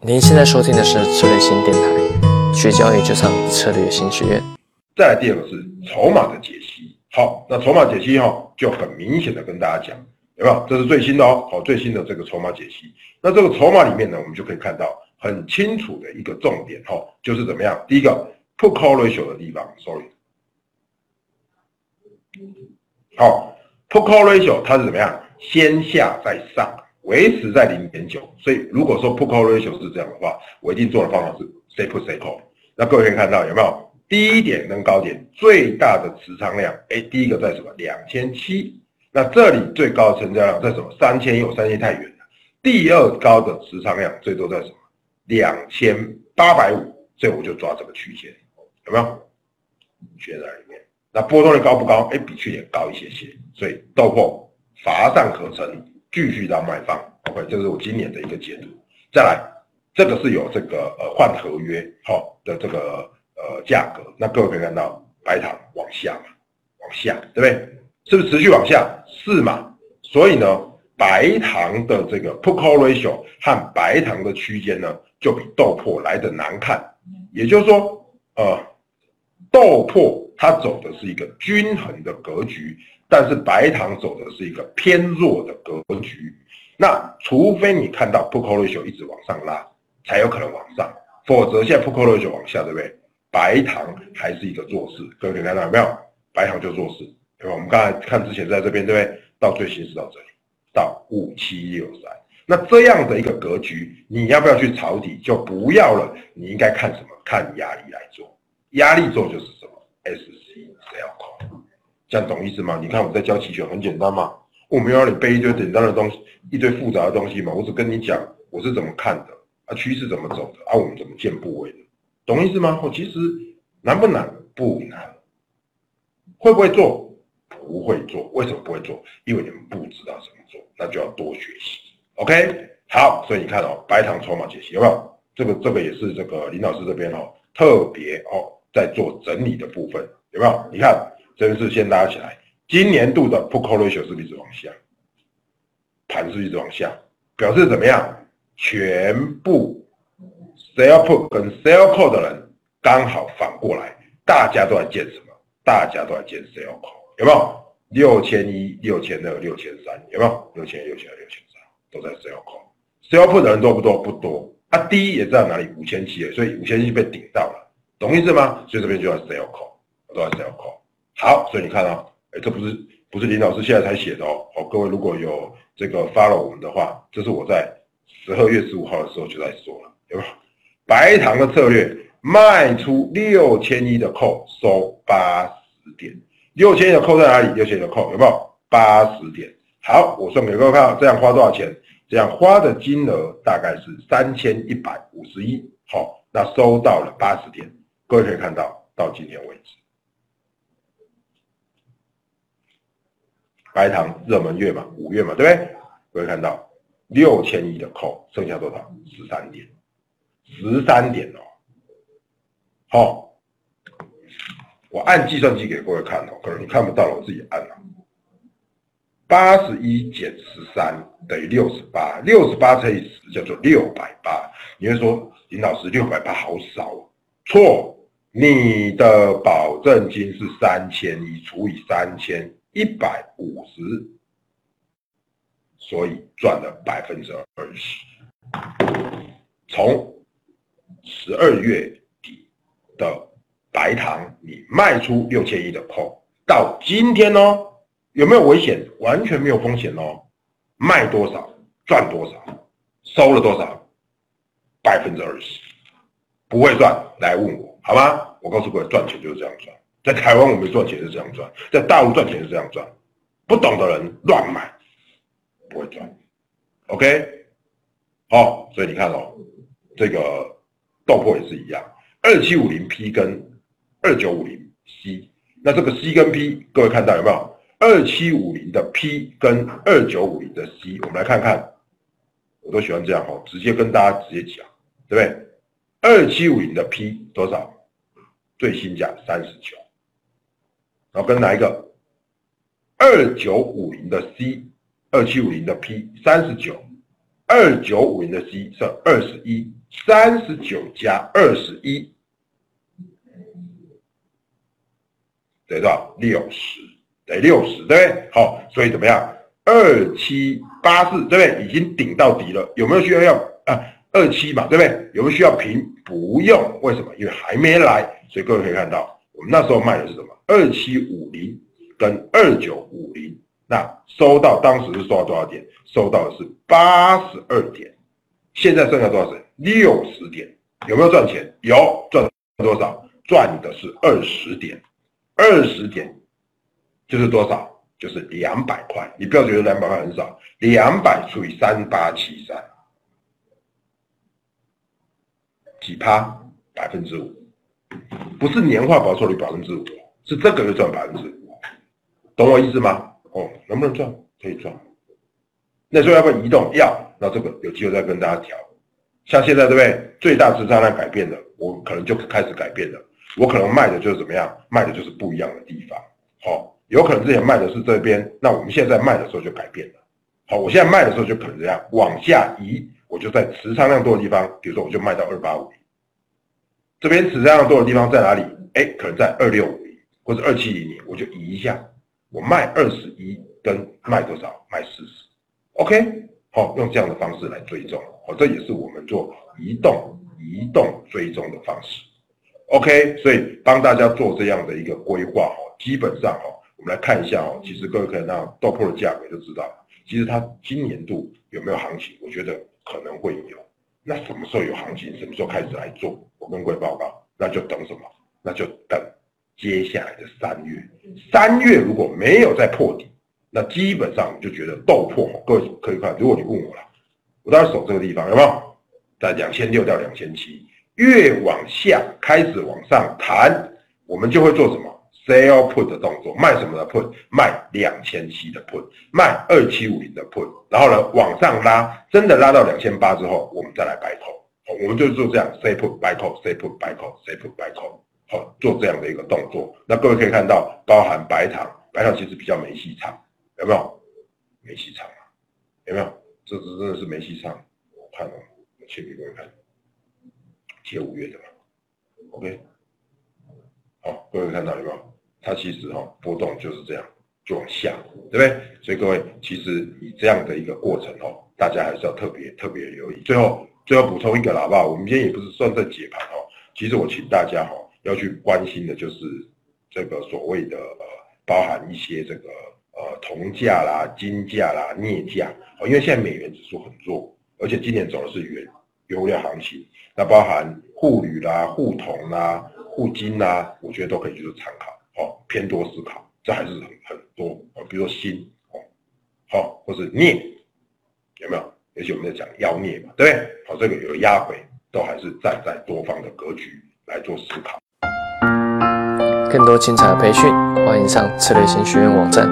您现在收听的是策略新电台，学交易就上策略新学院。再来第二个是筹码的解析。好，那筹码解析哈，就很明显的跟大家讲，有没有？这是最新的哦，好，最新的这个筹码解析。那这个筹码里面呢，我们就可以看到很清楚的一个重点哈，就是怎么样？第一个 put call ratio 的地方，sorry，好，put call ratio 它是怎么样？先下再上。维持在零点九，所以如果说 put call ratio 是这样的话，我一定做的方法是 say put say call。那各位可以看到有没有低点跟高点最大的持仓量？哎，第一个在什么？两千七。那这里最高的成交量在什么？三千有三千太远了。第二高的持仓量最多在什么？两千八百五。所以我就抓这个区间，有没有？学在里面。那波动率高不高？哎，比去年高一些些。所以豆粕乏善可陈。继续到卖方，OK，这是我今年的一个解读。再来，这个是有这个呃换合约好的这个呃价格，那各位可以看到白糖往下嘛，往下，对不对？是不是持续往下？是嘛？所以呢，白糖的这个 put call ratio 和白糖的区间呢，就比豆粕来的难看。也就是说，呃，豆粕它走的是一个均衡的格局。但是白糖走的是一个偏弱的格局，那除非你看到 put call ratio 一直往上拉，才有可能往上，否则现在 put call ratio 往下，对不对？白糖还是一个弱势，各位可以看到没有？白糖就弱势，对吧？我们刚才看之前在这边，对不对？到最新是到这里，到五七六三，那这样的一个格局，你要不要去抄底？就不要了，你应该看什么？看压力来做，压力做就是什么？S C sell call。这样懂意思吗？你看我在教期权很简单嘛，我没有让你背一堆简单的东西，一堆复杂的东西嘛。我只跟你讲我是怎么看的啊，趋势怎么走的啊，我们怎么建部位的，懂意思吗？我其实难不难？不难。会不会做？不会做。为什么不会做？因为你们不知道怎么做，那就要多学习。OK，好，所以你看哦，白糖筹码解析有没有？这个这个也是这个林老师这边哦，特别哦在做整理的部分有没有？你看。真是先拉起来，今年度的 put call ratio 是不是一直往下？盘是一直往下？表示怎么样？全部 sell put 跟 sell call 的人刚好反过来，大家都在建什么？大家都在建 sell call，有没有？六千一、六千二、六千三，有没有？六千六千二、六千三都在 sell call，sell put 的人多不多？不多。啊，第一也在哪里？五千七所以五千七被顶到了，懂意思吗？所以这边就要 sell call，都要 sell call。好，所以你看啊，哎，这不是不是林老师现在才写的哦。好，各位如果有这个 follow 我们的话，这是我在十二月十五号的时候就在说了，有没有？白糖的策略，卖出六千一的扣，收八十点。六千一的扣在哪里？六千一的扣有没有？八十点。好，我算给各位看，这样花多少钱？这样花的金额大概是三千一百五十一。好，那收到了八十点。各位可以看到，到今天为止。白糖热门月嘛，五月嘛，对不对？各位看到六千亿的扣，剩下多少？十三点，十三点哦。好，我按计算机给各位看哦，可能你看不到了，我自己按了。八十一减十三等于六十八，六十八乘以十叫做六百八。你会说林老师六百八好少哦？错，你的保证金是三千一除以三千。一百五十，所以赚了百分之二十。从十二月底的白糖，你卖出六千亿的空到今天呢，有没有危险？完全没有风险哦。卖多少赚多少，收了多少，百分之二十，不会赚来问我好吧？我告诉各位，赚钱就是这样赚。在台湾，我们赚钱是这样赚；在大陆赚钱是这样赚。不懂的人乱买，不会赚。OK，好，所以你看哦，这个豆粕也是一样，二七五零 P 跟二九五零 C，那这个 C 跟 P，各位看到有没有？二七五零的 P 跟二九五零的 C，我们来看看，我都喜欢这样哦，直接跟大家直接讲，对不对？二七五零的 P 多少？最新价三十九。然后跟哪一个？二九五零的 C，二七五零的 P，三十九，二九五零的 C 是二十一，三十九加二十一得到？六十，得六十，对不对？好，所以怎么样？二七八四，对不对？已经顶到底了，有没有需要要啊？二七嘛，对不对？有没有需要平？不用，为什么？因为还没来，所以各位可以看到，我们那时候卖的是什么？二七五零跟二九五零，那收到当时是收到多少点？收到的是八十二点，现在剩下多少钱？六十点，有没有赚钱？有，赚多少？赚的是二十点，二十点就是多少？就是两百块。你不要觉得两百块很少，两百除以三八七三。几趴？百分之五，不是年化报酬率百分之五，是这个月赚百分之五，懂我意思吗？哦，能不能赚？可以赚。那时候要不要移动？要。那这个有机会再跟大家调。像现在对不对？最大持仓量改变了，我可能就开始改变了。我可能卖的就是怎么样？卖的就是不一样的地方。好，有可能之前卖的是这边，那我们现在卖的时候就改变了。好，我现在卖的时候就可能这样往下移，我就在持仓量多的地方，比如说我就卖到二八五。这边持仓量多的地方在哪里？哎，可能在二六五零或者二七零零，我就移一下，我卖二十一跟卖多少？卖四十，OK，好，用这样的方式来追踪，哦，这也是我们做移动移动追踪的方式，OK，所以帮大家做这样的一个规划，哦，基本上哈，我们来看一下哦，其实各位可以让豆粕的价格就知道，其实它今年度有没有行情？我觉得可能会有。那什么时候有行情？什么时候开始来做？我跟各位报告，那就等什么？那就等接下来的三月。三月如果没有再破底，那基本上就觉得豆破。各位可以看，如果你问我了，我当然守这个地方，有没有？在两千六到两千七，越往下开始往上弹，我们就会做什么？sell put 的动作，卖什么的 put？卖两千七的 put，卖二七五零的 put，然后呢往上拉，真的拉到两千八之后，我们再来白口。我们就做这样，say put buy call，say put buy call，say put buy call，好，做这样的一个动作。那各位可以看到，包含白糖，白糖其实比较没戏唱，有没有？没戏唱啊，有没有？这只真的是没戏唱。我看了，我切给各位看，切五月的嘛，OK。好，各位看到有没有？它其实哈波动就是这样，就往下，对不对？所以各位其实以这样的一个过程哦，大家还是要特别特别留意。最后最后补充一个啦，好不好？我们今天也不是算在解盘哦，其实我请大家哈要去关心的就是这个所谓的呃包含一些这个呃铜价啦、金价啦、镍价哦，因为现在美元指数很弱，而且今年走的是原原物料行情，那包含沪铝啦、沪铜啦、沪金啦，我觉得都可以去做参考。哦，偏多思考，这还是很很多哦。比如说心，哦，好，或是念，有没有？而且我们在讲妖孽嘛，对不对？好，这个有压回，都还是站在多方的格局来做思考。更多精彩的培训，欢迎上策略型学院网站。